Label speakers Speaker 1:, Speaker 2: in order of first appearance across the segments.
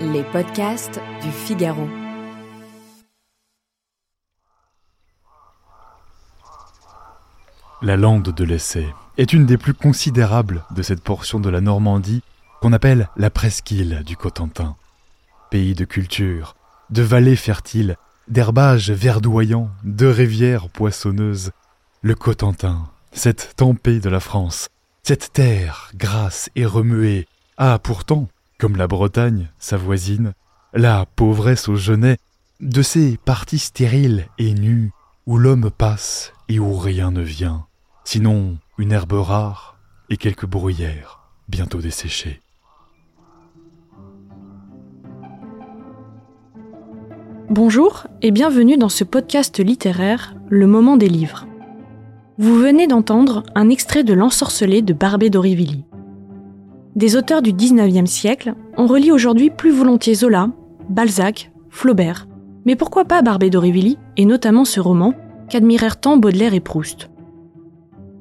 Speaker 1: Les podcasts du Figaro.
Speaker 2: La lande de l'Essai est une des plus considérables de cette portion de la Normandie qu'on appelle la presqu'île du Cotentin. Pays de culture, de vallées fertiles, d'herbages verdoyants, de rivières poissonneuses, le Cotentin, cette tempête de la France, cette terre grasse et remuée, a pourtant, comme la Bretagne, sa voisine, la pauvresse au genêt, de ces parties stériles et nues où l'homme passe et où rien ne vient, sinon une herbe rare et quelques bruyères bientôt desséchées.
Speaker 3: Bonjour et bienvenue dans ce podcast littéraire Le moment des livres. Vous venez d'entendre un extrait de L'ensorcelé de Barbé d'Aurevilly. Des auteurs du 19e siècle, on relit aujourd'hui plus volontiers Zola, Balzac, Flaubert. Mais pourquoi pas Barbé d'Aurevilly, et notamment ce roman, qu'admirèrent tant Baudelaire et Proust?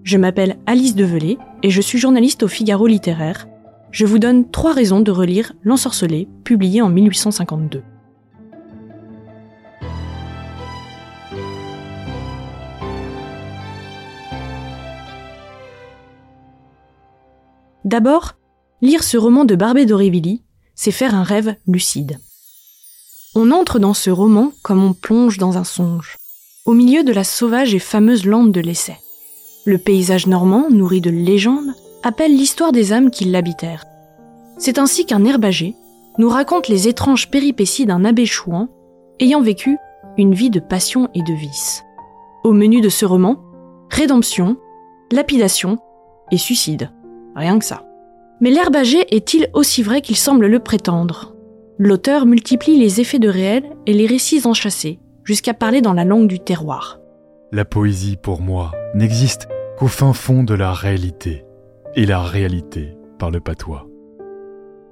Speaker 3: Je m'appelle Alice Develay et je suis journaliste au Figaro littéraire. Je vous donne trois raisons de relire L'ensorcelé, publié en 1852. D'abord, lire ce roman de Barbé d'Aurevilly, c'est faire un rêve lucide. On entre dans ce roman comme on plonge dans un songe, au milieu de la sauvage et fameuse lande de l'essai. Le paysage normand, nourri de légendes, appelle l'histoire des âmes qui l'habitèrent. C'est ainsi qu'un herbager nous raconte les étranges péripéties d'un abbé chouan ayant vécu une vie de passion et de vice. Au menu de ce roman, rédemption, lapidation et suicide. Rien que ça. Mais l'herbager est-il aussi vrai qu'il semble le prétendre? L'auteur multiplie les effets de réel et les récits enchâssés, jusqu'à parler dans la langue du terroir.
Speaker 2: La poésie, pour moi, n'existe qu'au fin fond de la réalité, et la réalité par le patois.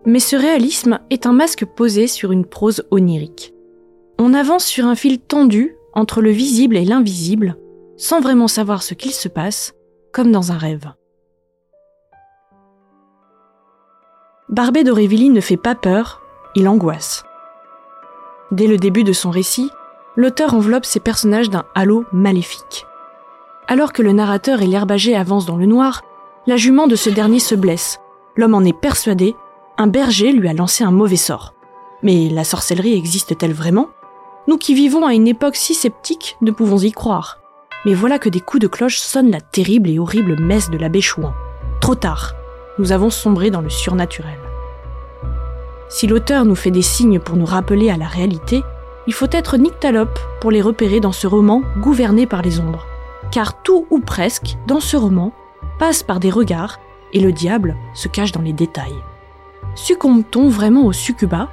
Speaker 3: Mais ce réalisme est un masque posé sur une prose onirique. On avance sur un fil tendu entre le visible et l'invisible, sans vraiment savoir ce qu'il se passe, comme dans un rêve. Barbé d'Aurevilly ne fait pas peur, il angoisse. Dès le début de son récit, l'auteur enveloppe ses personnages d'un halo maléfique. Alors que le narrateur et l'herbager avancent dans le noir, la jument de ce dernier se blesse. L'homme en est persuadé, un berger lui a lancé un mauvais sort. Mais la sorcellerie existe-t-elle vraiment? Nous qui vivons à une époque si sceptique ne pouvons y croire. Mais voilà que des coups de cloche sonnent la terrible et horrible messe de l'abbé Chouan. Trop tard nous avons sombré dans le surnaturel. Si l'auteur nous fait des signes pour nous rappeler à la réalité, il faut être nyctalope pour les repérer dans ce roman gouverné par les ombres. Car tout ou presque, dans ce roman, passe par des regards et le diable se cache dans les détails. Succombe-t-on vraiment au succubat?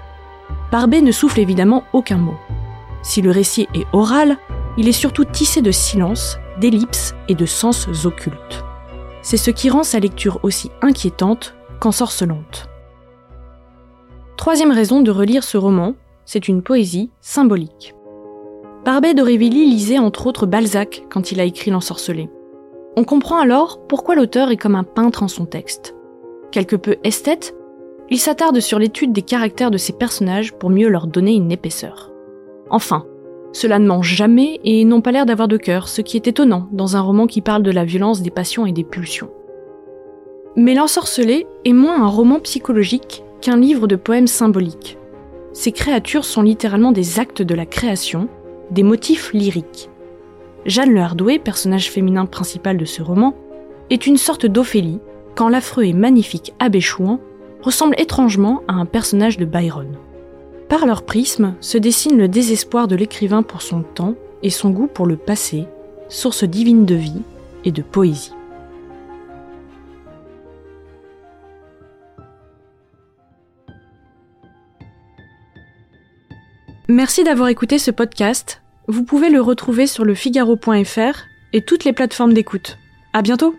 Speaker 3: Barbet ne souffle évidemment aucun mot. Si le récit est oral, il est surtout tissé de silence, d'ellipses et de sens occultes. C'est ce qui rend sa lecture aussi inquiétante qu'ensorcelante. Troisième raison de relire ce roman, c'est une poésie symbolique. Barbet d'Aurevilly lisait entre autres Balzac quand il a écrit L'ensorcelé. On comprend alors pourquoi l'auteur est comme un peintre en son texte. Quelque peu esthète, il s'attarde sur l'étude des caractères de ses personnages pour mieux leur donner une épaisseur. Enfin, cela ne mange jamais et n'ont pas l'air d'avoir de cœur, ce qui est étonnant dans un roman qui parle de la violence des passions et des pulsions. Mais L'ensorcelé est moins un roman psychologique qu'un livre de poèmes symboliques. Ces créatures sont littéralement des actes de la création, des motifs lyriques. Jeanne Le Hardoué, personnage féminin principal de ce roman, est une sorte d'Ophélie, quand l'affreux et magnifique Abbé Chouan ressemble étrangement à un personnage de Byron. Par leur prisme se dessine le désespoir de l'écrivain pour son temps et son goût pour le passé, source divine de vie et de poésie. Merci d'avoir écouté ce podcast. Vous pouvez le retrouver sur le figaro.fr et toutes les plateformes d'écoute. À bientôt!